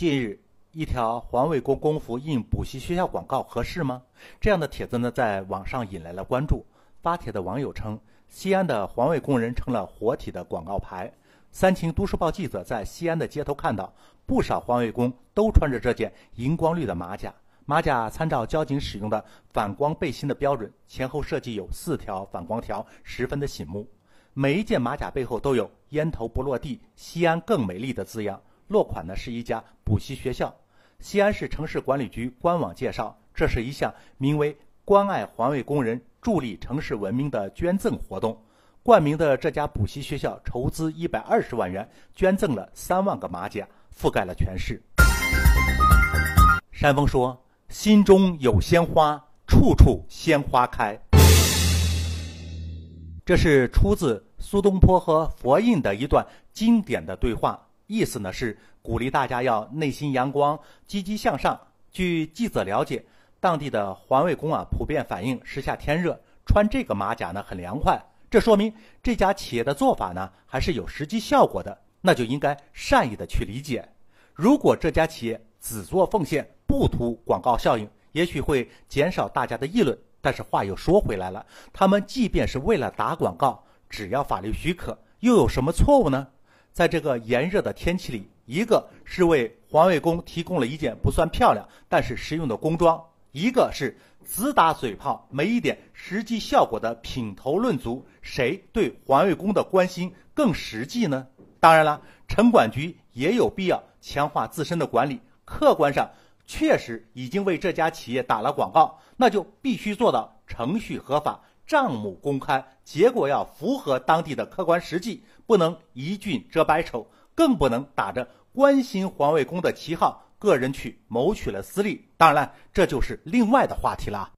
近日，一条环卫工工服印补习学校广告合适吗？这样的帖子呢，在网上引来了关注。发帖的网友称，西安的环卫工人成了活体的广告牌。三秦都市报记者在西安的街头看到，不少环卫工都穿着这件荧光绿的马甲。马甲参照交警使用的反光背心的标准，前后设计有四条反光条，十分的醒目。每一件马甲背后都有“烟头不落地，西安更美丽”的字样。落款呢是一家补习学校。西安市城市管理局官网介绍，这是一项名为“关爱环卫工人，助力城市文明”的捐赠活动。冠名的这家补习学校筹资一百二十万元，捐赠了三万个马甲，覆盖了全市。山峰说：“心中有鲜花，处处鲜花开。”这是出自苏东坡和佛印的一段经典的对话。意思呢是鼓励大家要内心阳光、积极向上。据记者了解，当地的环卫工啊普遍反映时下天热，穿这个马甲呢很凉快。这说明这家企业的做法呢还是有实际效果的，那就应该善意的去理解。如果这家企业只做奉献，不图广告效应，也许会减少大家的议论。但是话又说回来了，他们即便是为了打广告，只要法律许可，又有什么错误呢？在这个炎热的天气里，一个是为环卫工提供了一件不算漂亮但是实用的工装，一个是只打嘴炮没一点实际效果的品头论足，谁对环卫工的关心更实际呢？当然了，城管局也有必要强化自身的管理，客观上确实已经为这家企业打了广告，那就必须做到程序合法。账目公开，结果要符合当地的客观实际，不能一俊遮百丑，更不能打着关心环卫工的旗号，个人去谋取了私利。当然了，这就是另外的话题了。